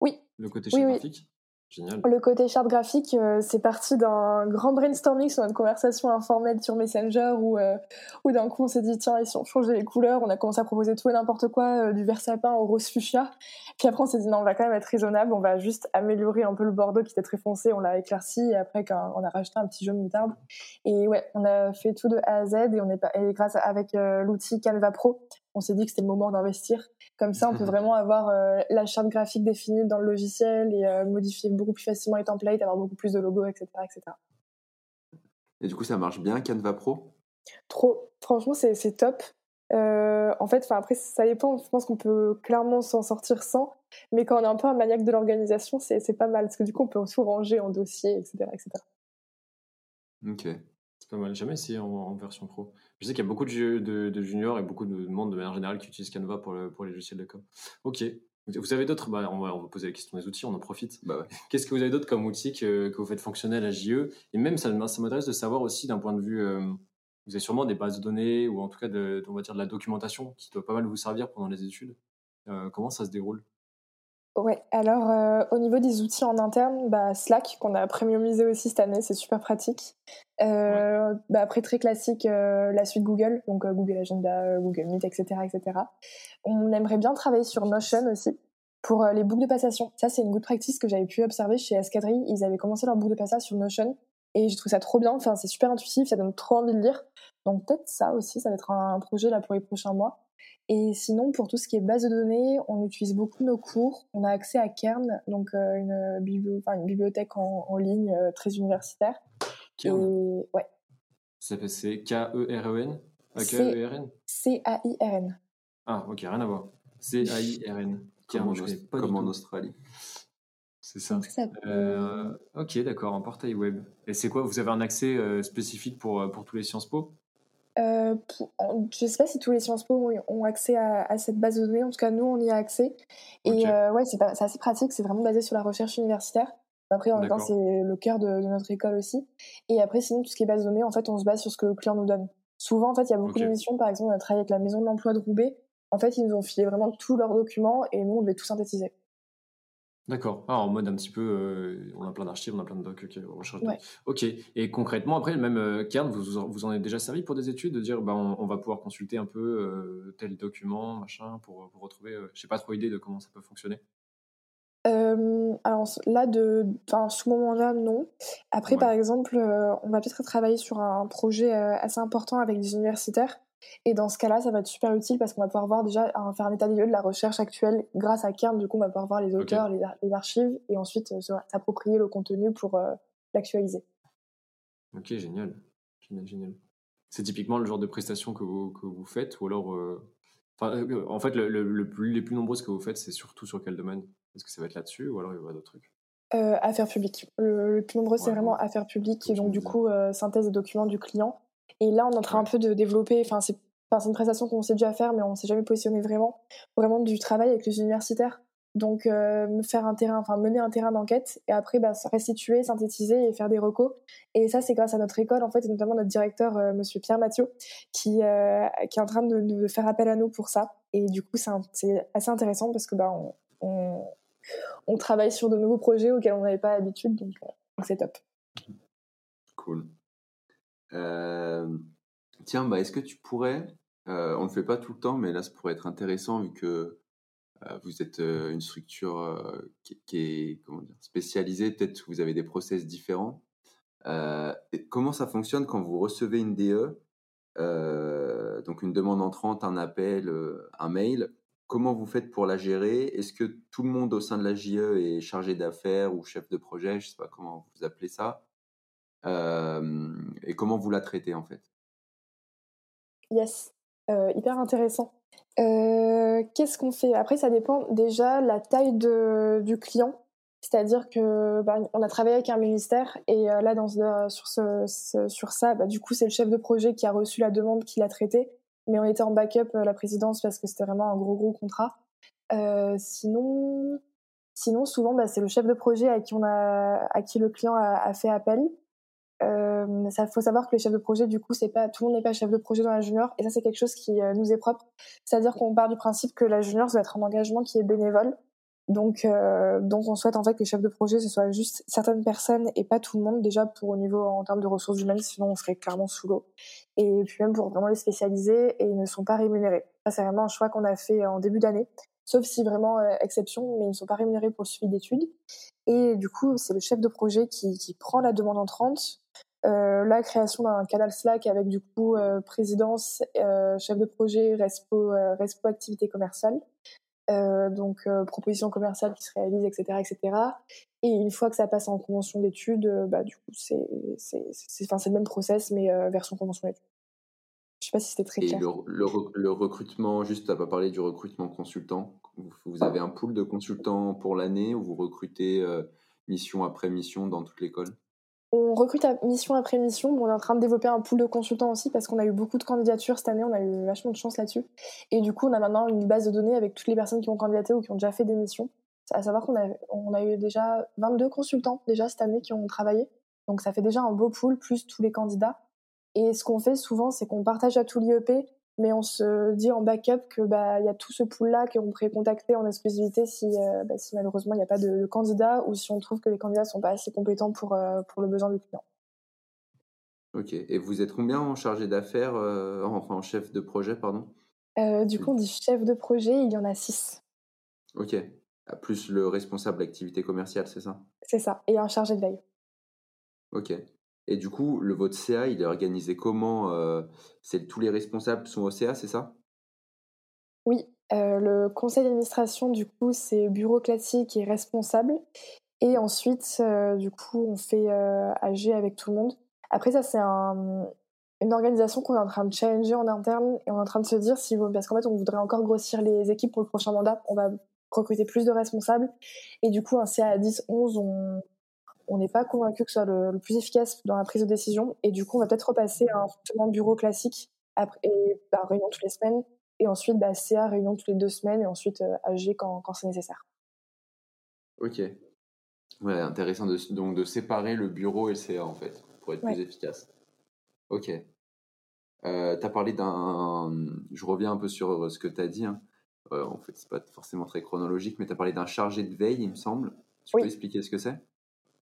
Oui. Le côté charte graphique? Le côté charte graphique, euh, c'est parti d'un grand brainstorming sur notre conversation informelle sur Messenger où, euh, où d'un coup on s'est dit tiens, et si on changeait les couleurs, on a commencé à proposer tout et n'importe quoi, euh, du vert sapin au rose fuchsia. Puis après on s'est dit non, on va quand même être raisonnable, on va juste améliorer un peu le bordeaux qui était très foncé, on l'a éclairci et après on a rajouté un petit jaune moutarde. Et ouais, on a fait tout de A à Z et on est et grâce avec l'outil Canva Pro, on s'est dit que c'était le moment d'investir. Comme ça, on peut vraiment avoir euh, la charte graphique définie dans le logiciel et euh, modifier beaucoup plus facilement les templates, avoir beaucoup plus de logos, etc. etc. Et du coup, ça marche bien, Canva Pro? Trop. Franchement, c'est top. Euh, en fait, après, ça dépend. Je pense qu'on peut clairement s'en sortir sans. Mais quand on est un peu un maniaque de l'organisation, c'est pas mal. Parce que du coup, on peut tout ranger en dossier, etc. etc. Ok. C'est pas mal. Jamais essayé en, version pro. Je sais qu'il y a beaucoup de, de, juniors et beaucoup de monde de manière générale qui utilisent Canva pour, le, pour les logiciels de com. Ok. Vous avez d'autres? Bah, on, va, on va poser la question des outils, on en profite. Bah Qu'est-ce que vous avez d'autres comme outils que, que, vous faites fonctionner à la JE Et même, ça, ça m'intéresse de savoir aussi d'un point de vue. Euh, vous avez sûrement des bases de données ou en tout cas, de, on va dire, de la documentation qui doit pas mal vous servir pendant les études. Euh, comment ça se déroule? Ouais, alors euh, au niveau des outils en interne, bah, Slack, qu'on a premiumisé aussi cette année, c'est super pratique. Euh, bah, après, très classique, euh, la suite Google, donc Google Agenda, Google Meet, etc., etc. On aimerait bien travailler sur Notion aussi pour les boucles de passation. Ça, c'est une good practice que j'avais pu observer chez Escadrille. Ils avaient commencé leur boucle de passation sur Notion et je trouve ça trop bien. Enfin, c'est super intuitif, ça donne trop envie de lire. Donc peut-être ça aussi, ça va être un projet là pour les prochains mois. Et sinon, pour tout ce qui est base de données, on utilise beaucoup nos cours. On a accès à Kern, donc euh, une, bibliothèque en, ligne euh, très universitaire. Kern. ouais. C'est K-E-R-E-N K-E-R-N C-A-I-R-N. Ah, ok, rien à voir. C-A-I-R-N. Comme, comme en Australie. C'est ça. Euh, ok, d'accord, un portail web. Et c'est quoi Vous avez un accès spécifique pour, pour tous les Sciences Po? Euh, je ne sais pas si tous les Sciences Po ont accès à, cette base de données. En tout cas, nous, on y a accès. Et euh, ouais, c'est assez pratique. C'est vraiment basé sur la recherche universitaire. Après, en même temps, c'est le cœur de, notre école aussi. Et après, sinon, tout ce qui est base de données, en fait, on se base sur ce que le client nous donne. Souvent, en fait, il y a beaucoup de missions. Par exemple, on a travaillé avec la maison de l'emploi de Roubaix. En fait, ils nous ont filé vraiment tous leurs documents et nous, on devait tout synthétiser. D'accord. Ah, en mode un petit peu, euh, on a plein d'archives, on a plein de docs. Ok. Et concrètement, après, même euh, Kern, vous, vous en avez déjà servi pour des études, de dire, bah, on, va pouvoir consulter un peu euh, tel document, machin, pour, pour retrouver. Je je sais pas trop idée de comment ça peut fonctionner. alors là, de, ce moment-là, non. Après, par exemple, on va peut-être travailler sur un projet assez important avec des universitaires et dans ce cas-là, ça va être super utile parce qu'on va pouvoir voir déjà faire un état des lieux de la recherche actuelle grâce à Kern. Du coup, on va pouvoir voir les auteurs, les, archives et ensuite euh, s'approprier le contenu pour euh, l'actualiser. Ok, génial. Génial, génial. C'est typiquement le genre de prestation que vous, que vous faites ou alors. Euh, en fait, le, plus, les plus nombreuses que vous faites, c'est surtout sur quel domaine? Est-ce que ça va être là-dessus ou alors il y aura d'autres trucs? Affaires publiques. Le, plus nombreux, c'est vraiment affaires publiques et donc du coup, synthèse des documents du client. Et là, on est en train un peu de développer, enfin, c'est une prestation qu'on sait déjà faire, mais on ne s'est jamais positionné vraiment, vraiment du travail avec les universitaires. Donc, euh, faire un terrain, enfin, mener un terrain d'enquête et après, bah, restituer, synthétiser et faire des recos. Et ça, c'est grâce à notre école, en fait, et notamment notre directeur, euh, monsieur Pierre Mathieu, qui, euh, qui est en train de, de, faire appel à nous pour ça. Et du coup, c'est assez intéressant parce que, bah, on, on, on, travaille sur de nouveaux projets auxquels on n'avait pas l'habitude, donc c'est top. Cool. Tiens, bah, est-ce que tu pourrais, on ne le fait pas tout le temps, mais là, ça pourrait être intéressant vu que vous êtes une structure qui, est comment dire, spécialisée, peut-être que vous avez des process différents. comment ça fonctionne quand vous recevez une DE, donc une demande entrante, un appel, un mail Comment vous faites pour la gérer? Est-ce que tout le monde au sein de la JE est chargé d'affaires ou chef de projet? Je ne sais pas comment vous appelez ça et comment vous la traitez en fait? Yes, hyper intéressant. Qu'est-ce qu'on fait? Après, ça dépend déjà la taille de, du client. C'est-à-dire que bah, on a travaillé avec un ministère et là dans sur, ce, sur ça, bah, du coup c'est le chef de projet qui a reçu la demande, qui l'a traité. Mais on était en backup la présidence parce que c'était vraiment un gros gros contrat. sinon, sinon souvent bah, c'est le chef de projet à qui on a, à qui le client a fait appel. Euh, ça faut savoir que les chefs de projet, du coup, c'est pas tout le monde n'est pas chef de projet dans la junior, et ça c'est quelque chose qui euh, nous est propre. C'est-à-dire qu'on part du principe que la junior doit être un engagement qui est bénévole. Donc, euh, donc on souhaite en fait que les chefs de projet ce soit juste certaines personnes et pas tout le monde déjà pour au niveau en termes de ressources humaines, sinon on serait clairement sous l'eau. Et puis même pour vraiment les spécialiser et ils ne sont pas rémunérés. Ça c'est vraiment un choix qu'on a fait en début d'année sauf si vraiment euh, exception, mais ils ne sont pas rémunérés pour le suivi d'études. Et du coup, c'est le chef de projet qui, qui prend la demande entrante, la création d'un canal Slack avec du coup euh, présidence, euh, chef de projet, respo, euh, respo activité commerciale, donc proposition commerciale qui se réalise, etc., etc. Et une fois que ça passe en convention d'études, bah du coup c'est c'est c'est enfin c'est le même process mais version convention d'études. Je sais pas si c'était très clair. Et le, le, recrutement, juste à pas parler du recrutement consultant. Vous, avez un pool de consultants pour l'année ou vous recrutez euh, mission après mission dans toute l'école? On recrute à mission après mission. on est en train de développer un pool de consultants aussi parce qu'on a eu beaucoup de candidatures cette année. On a eu vachement de chance là-dessus. Et du coup, on a maintenant une base de données avec toutes les personnes qui ont candidaté ou qui ont déjà fait des missions. À savoir qu'on a, on a eu déjà 22 consultants déjà cette année qui ont travaillé. Donc ça fait déjà un beau pool plus tous les candidats. Et ce qu'on fait souvent, c'est qu'on partage à tout l'IEP, mais on se dit en backup que bah il y a tout ce pool là qu'on pourrait contacter en exclusivité si, euh, bah, si malheureusement il n'y a pas de, candidat ou si on trouve que les candidats sont pas assez compétents pour euh, pour le besoin du client. Ok. Et vous êtes combien en chargé d'affaires, euh, enfin en chef de projet, pardon? Du coup, on dit chef de projet, il y en a six. Ok. Ah, plus le responsable d'activité commerciale, c'est ça? C'est ça. Et un chargé de veille. Ok. Et du coup, le vote CA, il est organisé comment euh, C'est tous les responsables sont au CA, c'est ça? Oui, euh, le conseil d'administration, du coup, c'est bureau classique et responsable. Et ensuite, euh, du coup, on fait AG avec tout le monde. Après, ça, c'est une organisation qu'on est en train de challenger en interne et on est en train de se dire si parce qu'en fait, on voudrait encore grossir les équipes pour le prochain mandat. On va recruter plus de responsables. Et du coup, un CA à 10, 11, on, on n'est pas convaincu que ce soit le, plus efficace dans la prise de décision. Et du coup, on va peut-être repasser à un fonctionnement bureau classique après, et bah, réunion toutes les semaines. Et ensuite, bah, CA, réunion toutes les deux semaines. Et ensuite, euh, AG quand, quand c'est nécessaire. Ok. Ouais, intéressant de, donc de séparer le bureau et le CA en fait, pour être plus efficace. Ok. Euh, tu as parlé d'un. Je reviens un peu sur ce que tu as dit. Hein. Euh, en fait, c'est pas forcément très chronologique, mais tu as parlé d'un chargé de veille, il me semble. Tu peux expliquer ce que c'est?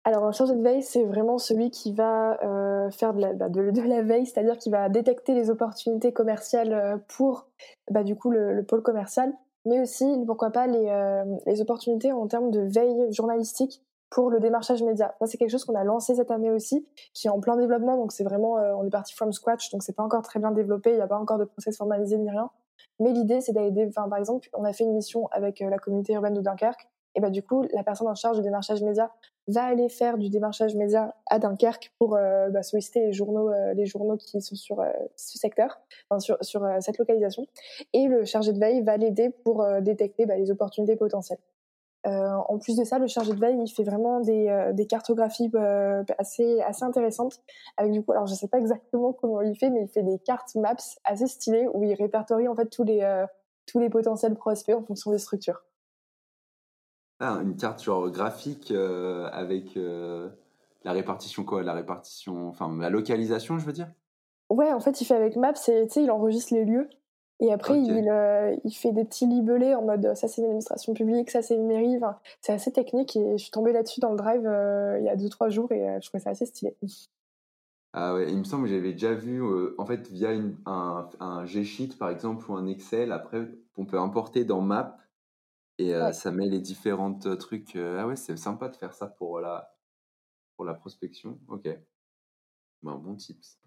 Alors, un chargé de veille, c'est vraiment celui qui va euh, faire de la, bah, de, la veille, c'est-à-dire qui va détecter les opportunités commerciales euh, pour, bah, du coup, le, pôle commercial, mais aussi, pourquoi pas, les, euh, les opportunités en termes de veille journalistique pour le démarchage média. Ça, c'est quelque chose qu'on a lancé cette année aussi, qui est en plein développement, donc c'est vraiment, on est parti from scratch, donc c'est pas encore très bien développé, il n'y a pas encore de process formalisé ni rien. Mais l'idée, c'est d'aller, enfin, par exemple, on a fait une mission avec la communauté urbaine de Dunkerque, et bah, du coup, la personne en charge du démarchage média va aller faire du démarchage média à Dunkerque pour euh, bah, solliciter les journaux, euh, les journaux qui sont sur euh, ce secteur, enfin, sur, sur cette localisation. Et le chargé de veille va l'aider pour détecter bah, les opportunités potentielles. en plus de ça, le chargé de veille, il fait vraiment des, des cartographies assez, assez intéressantes. Avec du coup, alors je sais pas exactement comment il fait, mais il fait des cartes maps assez stylées où il répertorie en fait tous les, tous les potentiels prospects en fonction des structures. Ah, une carte genre graphique euh, avec euh, la répartition quoi La répartition, enfin la localisation, je veux dire? Ouais, en fait, il fait avec Maps et il enregistre les lieux. Et après, il, euh, il, fait des petits libellés en mode ça c'est une administration publique, ça c'est une mairie. c'est assez technique et je suis tombée là-dessus dans le drive il y a 2-3 jours et je trouvais ça assez stylé. Ah ouais, il me semble que j'avais déjà vu, en fait, via un, un G-Sheet par exemple ou un Excel, après, on peut importer dans Map et ça met les différentes trucs. ah ouais, c'est sympa de faire ça pour la, pour la prospection. Ok. un bon tips.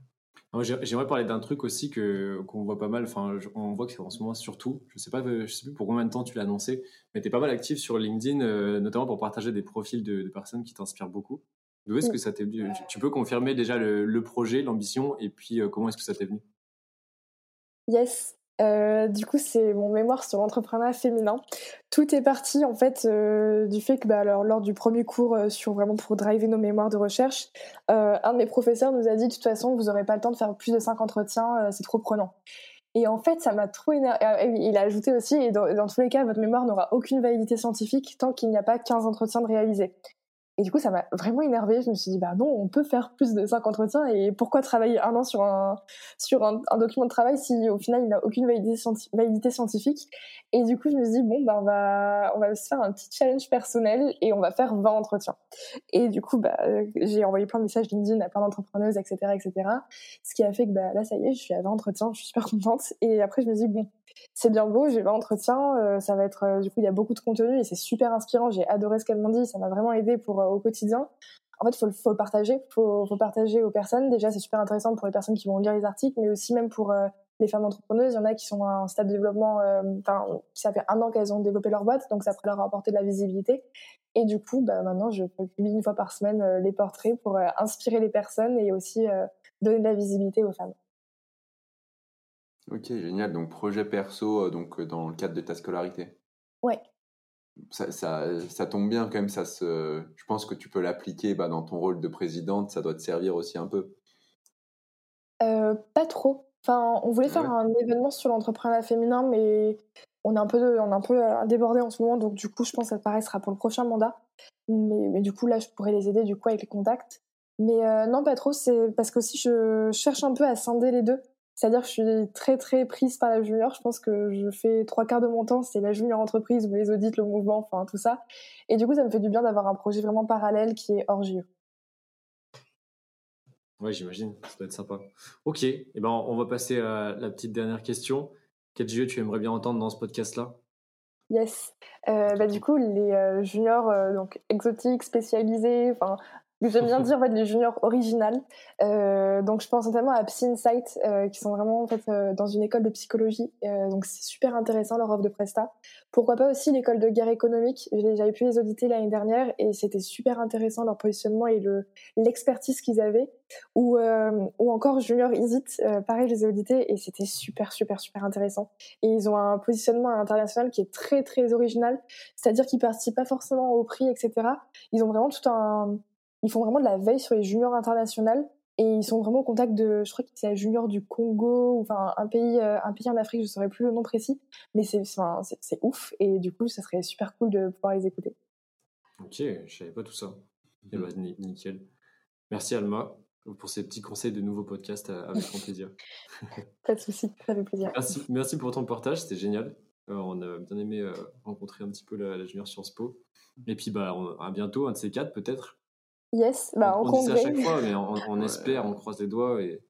J'aimerais parler d'un truc aussi que qu'on voit pas mal. Enfin, on voit que c'est en ce moment surtout. Je sais pas, je sais plus pour combien de temps tu l'as annoncé, mais tu es pas mal actif sur LinkedIn, notamment pour partager des profils de, personnes qui t'inspirent beaucoup. D'où est-ce que ça t'est venu? Tu peux confirmer déjà le, le projet, l'ambition, et puis comment est-ce que ça t'est venu? Yes. Euh, du coup, c'est mon mémoire sur l'entrepreneuriat féminin. Tout est parti en fait euh, du fait que bah, alors, lors du premier cours euh, sur vraiment pour driver nos mémoires de recherche, un de mes professeurs nous a dit de toute façon vous n'aurez pas le temps de faire plus de 5 entretiens, c'est trop prenant. Et en fait, ça m'a trop énervé. Il a ajouté aussi, et dans, dans, tous les cas, votre mémoire n'aura aucune validité scientifique tant qu'il n'y a pas 15 entretiens de réaliser. Et du coup, ça m'a vraiment énervée. Je me suis dit, bah non, on peut faire plus de 5 entretiens et pourquoi travailler un an sur un, sur un, document de travail si au final il n'a aucune validité, scientifique? Et du coup, je me suis dit, bon, bah on va, on va se faire un petit challenge personnel et on va faire 20 entretiens. Et du coup, bah, j'ai envoyé plein de messages LinkedIn à plein d'entrepreneuses, etc., etc. Ce qui a fait que bah, là, ça y est, je suis à 20 entretiens, je suis super contente. Et après, je me suis dit, bon, c'est bien beau, j'ai 20 entretiens, euh, ça va être, euh, du coup, il y a beaucoup de contenu et c'est super inspirant. J'ai adoré ce qu'elles m'ont dit, ça m'a vraiment aidé pour euh, au quotidien. En fait, faut, faut le partager, faut, faut partager aux personnes. Déjà, c'est super intéressant pour les personnes qui vont lire les articles, mais aussi même pour les femmes entrepreneuses. Il y en a qui sont à un stade de développement, enfin, ça fait un an qu'elles ont développé leur boîte, donc ça pourrait leur apporter de la visibilité. Et du coup, bah, maintenant, je publie une fois par semaine les portraits pour inspirer les personnes et aussi donner de la visibilité aux femmes. Ok, génial. Donc, projet perso, euh, donc euh, dans le cadre de ta scolarité? Ouais. Ça, ça, ça, tombe bien quand même. Ça se, je pense que tu peux l'appliquer bah, dans ton rôle de présidente. Ça doit te servir aussi un peu. Euh, pas trop. Enfin, on voulait faire un événement sur l'entrepreneuriat féminin, mais on est un peu, on est un peu débordé en ce moment. Donc, du coup, je pense que ça paraîtra pour le prochain mandat. Mais, mais, du coup, là, je pourrais les aider du coup avec les contacts. Mais non, pas trop. C'est parce que aussi, je cherche un peu à scinder les deux. C'est-à-dire que je suis très très prise par la junior. Je pense que je fais trois quarts de mon temps, c'est la junior entreprise ou les audits, le mouvement, enfin tout ça. Et du coup, ça me fait du bien d'avoir un projet vraiment parallèle qui est hors JE. Ouais, j'imagine, ça doit être sympa. Ok, et eh ben on va passer à la petite dernière question. Quel JE tu aimerais bien entendre dans ce podcast-là? Yes. Euh, bah, du coup, les euh, juniors euh, donc exotiques, spécialisés, enfin J'aime bien dire en fait, les juniors originales. Euh, donc je pense notamment à Psy Insight, euh, qui sont vraiment en fait euh, dans une école de psychologie. Donc c'est super intéressant leur offre de presta. Pourquoi pas aussi l'école de guerre économique. J'avais pu les auditer l'année dernière et c'était super intéressant leur positionnement et le l'expertise qu'ils avaient. Ou ou encore Junior Isit, pareil je les ai audités et c'était super super super intéressant. Et ils ont un positionnement international qui est très très original. C'est-à-dire qu'ils participent pas forcément au prix etc. Ils ont vraiment tout un ils font vraiment de la veille sur les juniors internationales et ils sont vraiment au contact de, je crois que c'est la junior du Congo, ou enfin un pays, euh, un pays en Afrique, je ne saurais plus le nom précis, mais c'est, c'est, ouf et du coup, ça serait super cool de pouvoir les écouter. Ok, je savais pas tout ça. Eh ben, nickel. Merci Alma pour ces petits conseils de nouveaux podcasts avec grand plaisir. pas de souci, ça fait plaisir. Merci, merci pour ton partage, c'était génial. Euh, on a bien aimé euh, rencontrer un petit peu la, la junior Sciences Po. Et puis bah, à bientôt, un de ces quatre peut-être. Yes, bah, on, on dit ça à chaque fois, mais on, on espère, on croise les doigts et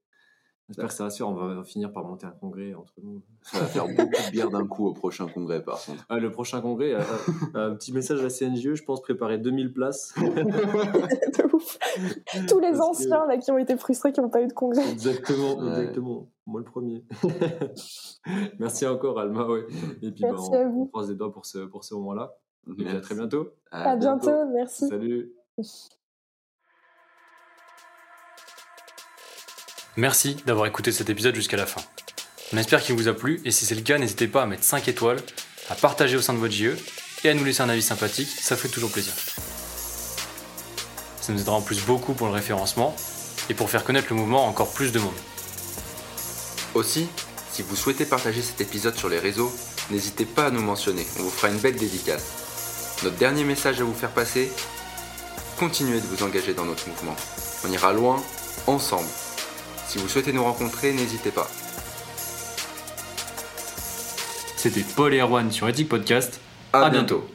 J'espère que ça va se faire. On va finir par monter un congrès entre nous. Ça va faire beaucoup de bière d'un coup au prochain congrès, par contre. Ah, le prochain congrès, euh, euh, un petit message à la CNGE, je pense préparer 2000 places. de ouf. Tous les anciens là, qui ont été frustrés, qui n'ont pas eu de congrès. Exactement, exactement. Moi le premier. Merci encore, Alma. Ouais. Et puis, bah, merci on, à vous. on croise les doigts pour ce, pour ce moment-là. Et puis à très bientôt. À, à bientôt. bientôt, merci. Salut. Merci d'avoir écouté cet épisode jusqu'à la fin. On espère qu'il vous a plu et si c'est le cas, n'hésitez pas à mettre 5 étoiles, à partager au sein de votre JE et à nous laisser un avis sympathique, ça fait toujours plaisir. Ça nous aidera en plus beaucoup pour le référencement et pour faire connaître le mouvement à encore plus de monde. Aussi, si vous souhaitez partager cet épisode sur les réseaux, n'hésitez pas à nous mentionner, on vous fera une belle dédicace. Notre dernier message à vous faire passer, continuez de vous engager dans notre mouvement. On ira loin, ensemble. Si vous souhaitez nous rencontrer, n'hésitez pas. C'était Paul et Erwan sur Ethic Podcast. À, bientôt.